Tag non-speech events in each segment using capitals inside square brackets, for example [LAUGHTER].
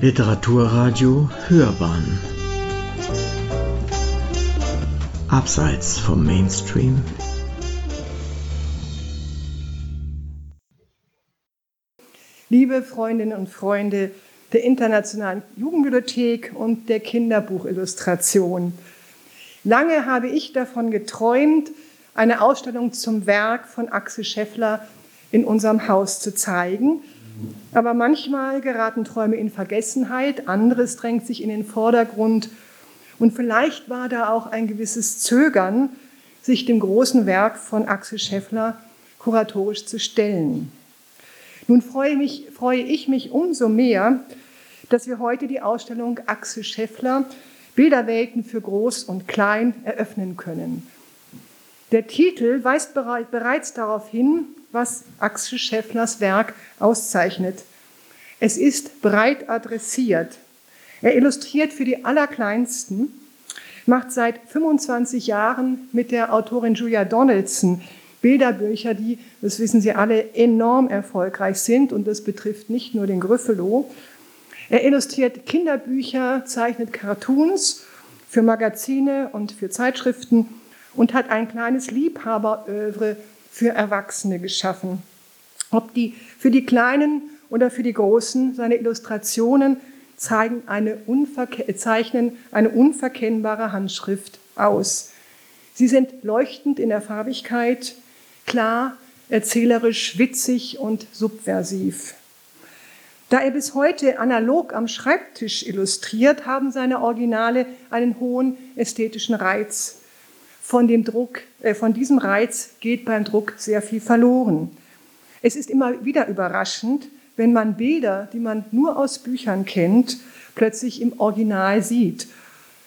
Literaturradio Hörbahn Abseits vom Mainstream Liebe Freundinnen und Freunde der Internationalen Jugendbibliothek und der Kinderbuchillustration. Lange habe ich davon geträumt, eine Ausstellung zum Werk von Axel Scheffler in unserem Haus zu zeigen. Aber manchmal geraten Träume in Vergessenheit, anderes drängt sich in den Vordergrund. Und vielleicht war da auch ein gewisses Zögern, sich dem großen Werk von Axel Scheffler kuratorisch zu stellen. Nun freue, mich, freue ich mich umso mehr, dass wir heute die Ausstellung Axel Scheffler Bilderwelten für Groß und Klein eröffnen können. Der Titel weist bereits darauf hin, was Axel Schefflers Werk auszeichnet. Es ist breit adressiert. Er illustriert für die Allerkleinsten, macht seit 25 Jahren mit der Autorin Julia Donaldson Bilderbücher, die, das wissen Sie alle, enorm erfolgreich sind. Und das betrifft nicht nur den Gryffalo. Er illustriert Kinderbücher, zeichnet Cartoons für Magazine und für Zeitschriften und hat ein kleines Liebhaberövre für Erwachsene geschaffen. Ob die für die Kleinen oder für die Großen, seine Illustrationen zeigen eine zeichnen eine unverkennbare Handschrift aus. Sie sind leuchtend in der Farbigkeit, klar, erzählerisch, witzig und subversiv. Da er bis heute analog am Schreibtisch illustriert, haben seine Originale einen hohen ästhetischen Reiz. Von, dem Druck, äh, von diesem Reiz geht beim Druck sehr viel verloren. Es ist immer wieder überraschend, wenn man Bilder, die man nur aus Büchern kennt, plötzlich im Original sieht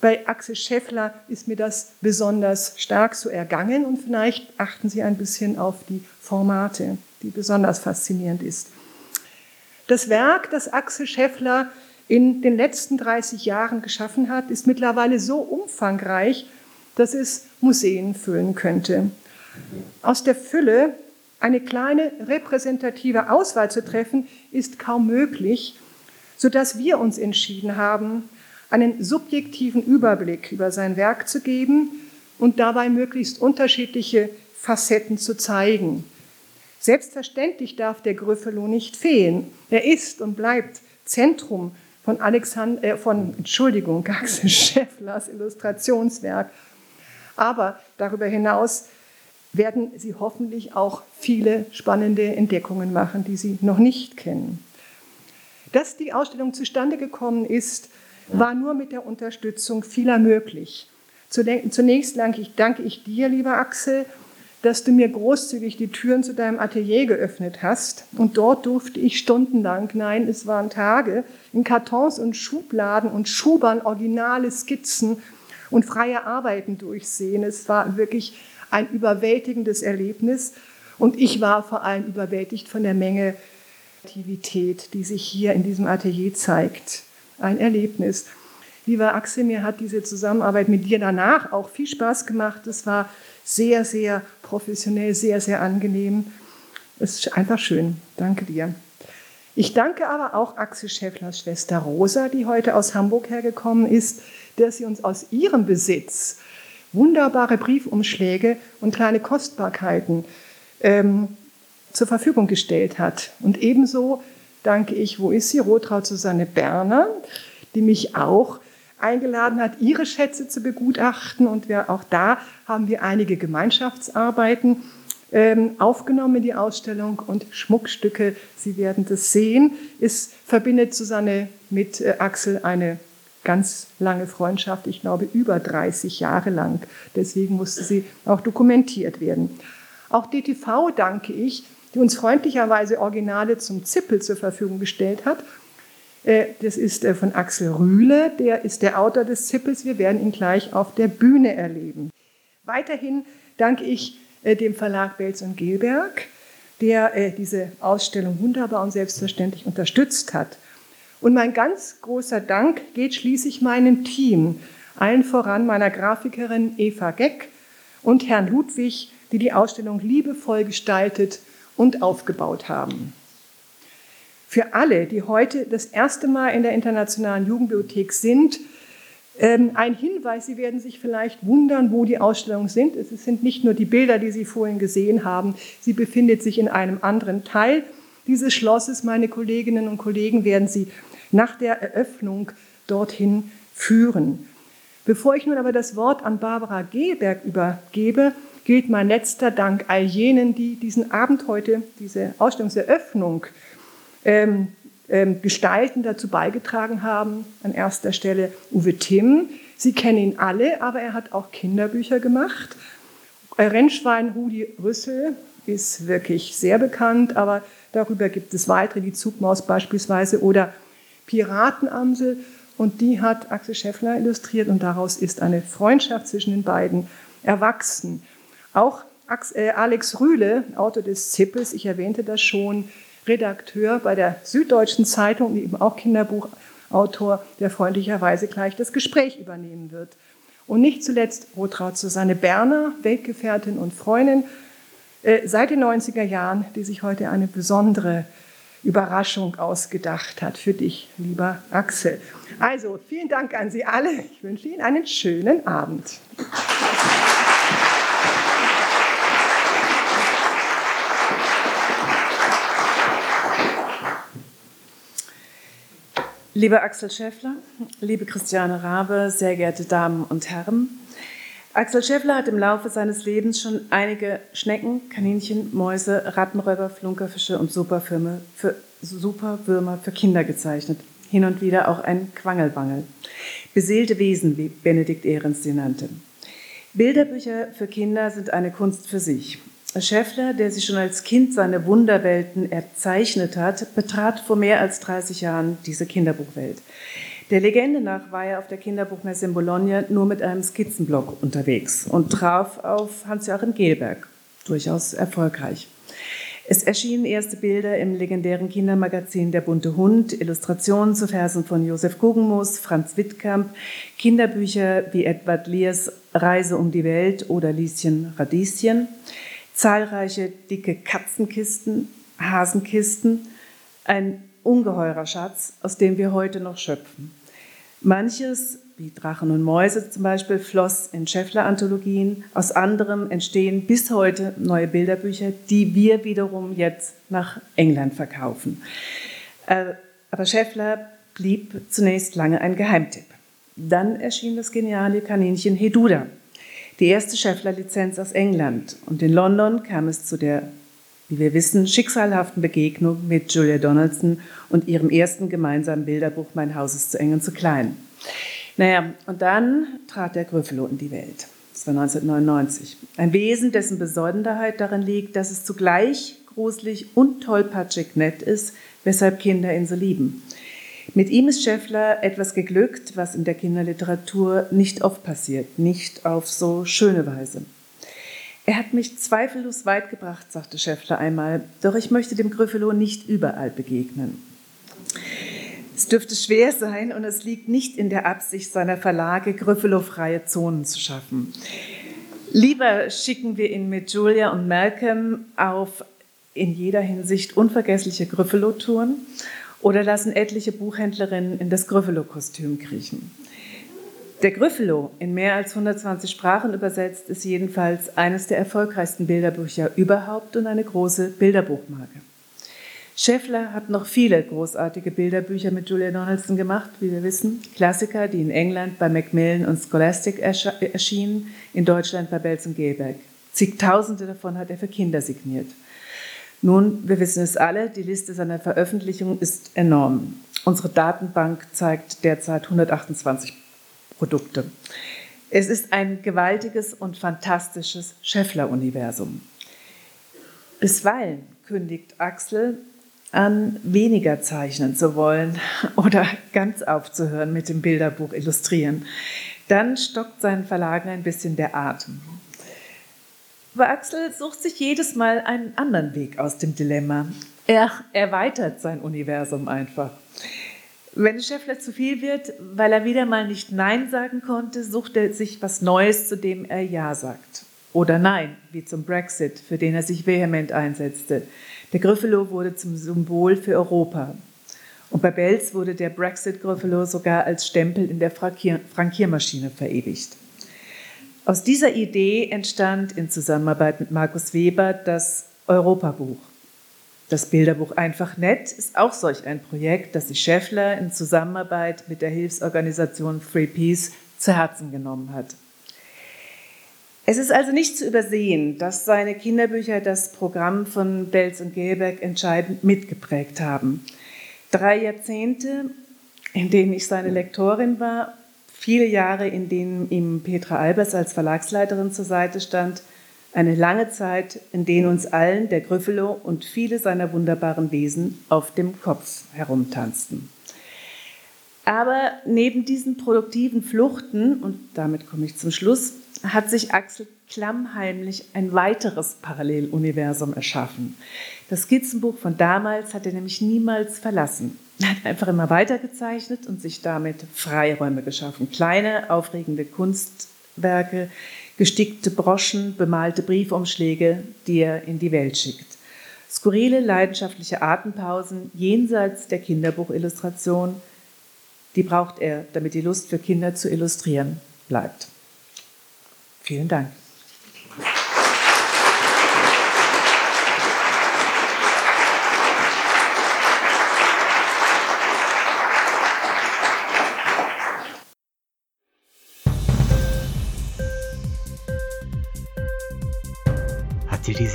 bei Axel Scheffler ist mir das besonders stark so ergangen und vielleicht achten Sie ein bisschen auf die Formate, die besonders faszinierend ist. Das Werk, das Axel Scheffler in den letzten 30 Jahren geschaffen hat, ist mittlerweile so umfangreich, dass es Museen füllen könnte. Aus der Fülle eine kleine repräsentative Auswahl zu treffen, ist kaum möglich, sodass wir uns entschieden haben, einen subjektiven Überblick über sein Werk zu geben und dabei möglichst unterschiedliche Facetten zu zeigen. Selbstverständlich darf der Gryffalo nicht fehlen. Er ist und bleibt Zentrum von, Alexander, äh, von Entschuldigung, [LAUGHS] Axel Schefflers Illustrationswerk. Aber darüber hinaus werden Sie hoffentlich auch viele spannende Entdeckungen machen, die Sie noch nicht kennen. Dass die Ausstellung zustande gekommen ist, war nur mit der Unterstützung vieler möglich. Zunächst danke ich dir, lieber Axel, dass du mir großzügig die Türen zu deinem Atelier geöffnet hast. Und dort durfte ich stundenlang, nein, es waren Tage, in Kartons und Schubladen und Schubern originale Skizzen und freie Arbeiten durchsehen. Es war wirklich ein überwältigendes Erlebnis. Und ich war vor allem überwältigt von der Menge Aktivität, die sich hier in diesem Atelier zeigt ein Erlebnis. Lieber Axel, mir hat diese Zusammenarbeit mit dir danach auch viel Spaß gemacht. Es war sehr, sehr professionell, sehr, sehr angenehm. Es ist einfach schön. Danke dir. Ich danke aber auch Axel Schäfflers Schwester Rosa, die heute aus Hamburg hergekommen ist, dass sie uns aus ihrem Besitz wunderbare Briefumschläge und kleine Kostbarkeiten ähm, zur Verfügung gestellt hat. Und ebenso danke ich, wo ist sie, Rotraud Susanne Berner, die mich auch eingeladen hat, ihre Schätze zu begutachten. Und wir, auch da haben wir einige Gemeinschaftsarbeiten aufgenommen in die Ausstellung und Schmuckstücke. Sie werden das sehen. Es verbindet Susanne mit äh, Axel eine ganz lange Freundschaft, ich glaube über 30 Jahre lang. Deswegen musste sie auch dokumentiert werden. Auch DTV danke ich, die uns freundlicherweise Originale zum Zippel zur Verfügung gestellt hat. Äh, das ist äh, von Axel Rühle, der ist der Autor des Zippels. Wir werden ihn gleich auf der Bühne erleben. Weiterhin danke ich dem Verlag Belz und Gelberg, der diese Ausstellung wunderbar und selbstverständlich unterstützt hat. Und mein ganz großer Dank geht schließlich meinem Team, allen voran meiner Grafikerin Eva Geck und Herrn Ludwig, die die Ausstellung liebevoll gestaltet und aufgebaut haben. für alle, die heute das erste Mal in der Internationalen Jugendbibliothek sind, ein Hinweis, Sie werden sich vielleicht wundern, wo die Ausstellungen sind. Es sind nicht nur die Bilder, die Sie vorhin gesehen haben. Sie befindet sich in einem anderen Teil dieses Schlosses. Meine Kolleginnen und Kollegen werden Sie nach der Eröffnung dorthin führen. Bevor ich nun aber das Wort an Barbara Geberg übergebe, gilt mein letzter Dank all jenen, die diesen Abend heute, diese Ausstellungseröffnung ähm, ähm, gestalten, dazu beigetragen haben. An erster Stelle Uwe Timm. Sie kennen ihn alle, aber er hat auch Kinderbücher gemacht. Rennschwein Rudi Rüssel ist wirklich sehr bekannt, aber darüber gibt es weitere, die Zugmaus beispielsweise oder Piratenamsel. Und die hat Axel Scheffler illustriert und daraus ist eine Freundschaft zwischen den beiden erwachsen. Auch äh, Alex Rühle, Autor des Zippes, ich erwähnte das schon, Redakteur bei der Süddeutschen Zeitung, eben auch Kinderbuchautor, der freundlicherweise gleich das Gespräch übernehmen wird. Und nicht zuletzt Rotraud Susanne Berner, Weltgefährtin und Freundin äh, seit den 90er Jahren, die sich heute eine besondere Überraschung ausgedacht hat für dich, lieber Axel. Also vielen Dank an Sie alle. Ich wünsche Ihnen einen schönen Abend. Lieber Axel Schäffler, liebe Christiane Rabe, sehr geehrte Damen und Herren, Axel Schäffler hat im Laufe seines Lebens schon einige Schnecken, Kaninchen, Mäuse, Rattenräuber, Flunkerfische und Superwürmer für, Superwürmer für Kinder gezeichnet. Hin und wieder auch ein Quangelwangel. Beseelte Wesen, wie Benedikt Ehrens sie nannte. Bilderbücher für Kinder sind eine Kunst für sich. Schäffler, der sich schon als Kind seine Wunderwelten erzeichnet hat, betrat vor mehr als 30 Jahren diese Kinderbuchwelt. Der Legende nach war er auf der Kinderbuchmesse in Bologna nur mit einem Skizzenblock unterwegs und traf auf Hans-Joachim Gelberg, durchaus erfolgreich. Es erschienen erste Bilder im legendären Kindermagazin Der bunte Hund, Illustrationen zu Versen von Josef Guggenmus, Franz Wittkamp, Kinderbücher wie Edward Lears Reise um die Welt oder Lieschen Radieschen zahlreiche dicke Katzenkisten, Hasenkisten, ein ungeheurer Schatz, aus dem wir heute noch schöpfen. Manches, wie Drachen und Mäuse zum Beispiel, floss in Scheffler-Anthologien. Aus anderem entstehen bis heute neue Bilderbücher, die wir wiederum jetzt nach England verkaufen. Äh, aber Scheffler blieb zunächst lange ein Geheimtipp. Dann erschien das geniale Kaninchen Heduda, die erste Scheffler-Lizenz aus England. Und in London kam es zu der, wie wir wissen, schicksalhaften Begegnung mit Julia Donaldson und ihrem ersten gemeinsamen Bilderbuch Mein Haus ist zu eng und zu klein. Naja, und dann trat der Gryffalo in die Welt. Das war 1999. Ein Wesen, dessen Besonderheit darin liegt, dass es zugleich gruselig und tollpatschig nett ist, weshalb Kinder ihn so lieben. Mit ihm ist Scheffler etwas geglückt, was in der Kinderliteratur nicht oft passiert, nicht auf so schöne Weise. Er hat mich zweifellos weit gebracht, sagte Scheffler einmal, doch ich möchte dem Gryffalo nicht überall begegnen. Es dürfte schwer sein und es liegt nicht in der Absicht seiner Verlage, Gryffalo-freie Zonen zu schaffen. Lieber schicken wir ihn mit Julia und Malcolm auf in jeder Hinsicht unvergessliche Gryffalo-Touren oder lassen etliche Buchhändlerinnen in das Gryffalo-Kostüm kriechen. Der Gryffalo, in mehr als 120 Sprachen übersetzt, ist jedenfalls eines der erfolgreichsten Bilderbücher überhaupt und eine große Bilderbuchmarke. Scheffler hat noch viele großartige Bilderbücher mit Julia Donaldson gemacht, wie wir wissen. Klassiker, die in England bei Macmillan und Scholastic erschienen, in Deutschland bei Belz und Gelberg. Zigtausende davon hat er für Kinder signiert. Nun, wir wissen es alle, die Liste seiner Veröffentlichungen ist enorm. Unsere Datenbank zeigt derzeit 128 Produkte. Es ist ein gewaltiges und fantastisches Scheffler-Universum. Bisweilen kündigt Axel an, weniger zeichnen zu wollen [LAUGHS] oder ganz aufzuhören mit dem Bilderbuch illustrieren. Dann stockt seinen Verlagen ein bisschen der Atem. Aber Axel sucht sich jedes Mal einen anderen Weg aus dem Dilemma. Er erweitert sein Universum einfach. Wenn Scheffler zu viel wird, weil er wieder mal nicht Nein sagen konnte, sucht er sich was Neues, zu dem er Ja sagt. Oder Nein, wie zum Brexit, für den er sich vehement einsetzte. Der Gryffalo wurde zum Symbol für Europa. Und bei Belz wurde der Brexit-Gryffalo sogar als Stempel in der Frankier Frankiermaschine verewigt. Aus dieser Idee entstand in Zusammenarbeit mit Markus Weber das Europabuch. Das Bilderbuch Einfach Nett ist auch solch ein Projekt, das sich Schäffler in Zusammenarbeit mit der Hilfsorganisation Free Peace zu Herzen genommen hat. Es ist also nicht zu übersehen, dass seine Kinderbücher das Programm von Belz und Gelberg entscheidend mitgeprägt haben. Drei Jahrzehnte, in denen ich seine Lektorin war, viele Jahre, in denen ihm Petra Albers als Verlagsleiterin zur Seite stand, eine lange Zeit, in denen uns allen der Gryffalo und viele seiner wunderbaren Wesen auf dem Kopf herumtanzten. Aber neben diesen produktiven Fluchten, und damit komme ich zum Schluss, hat sich Axel klammheimlich ein weiteres Paralleluniversum erschaffen. Das Skizzenbuch von damals hat er nämlich niemals verlassen. Er hat einfach immer weitergezeichnet und sich damit Freiräume geschaffen. Kleine, aufregende Kunstwerke, gestickte Broschen, bemalte Briefumschläge, die er in die Welt schickt. Skurrile, leidenschaftliche Atempausen jenseits der Kinderbuchillustration, die braucht er, damit die Lust für Kinder zu illustrieren bleibt. Vielen Dank.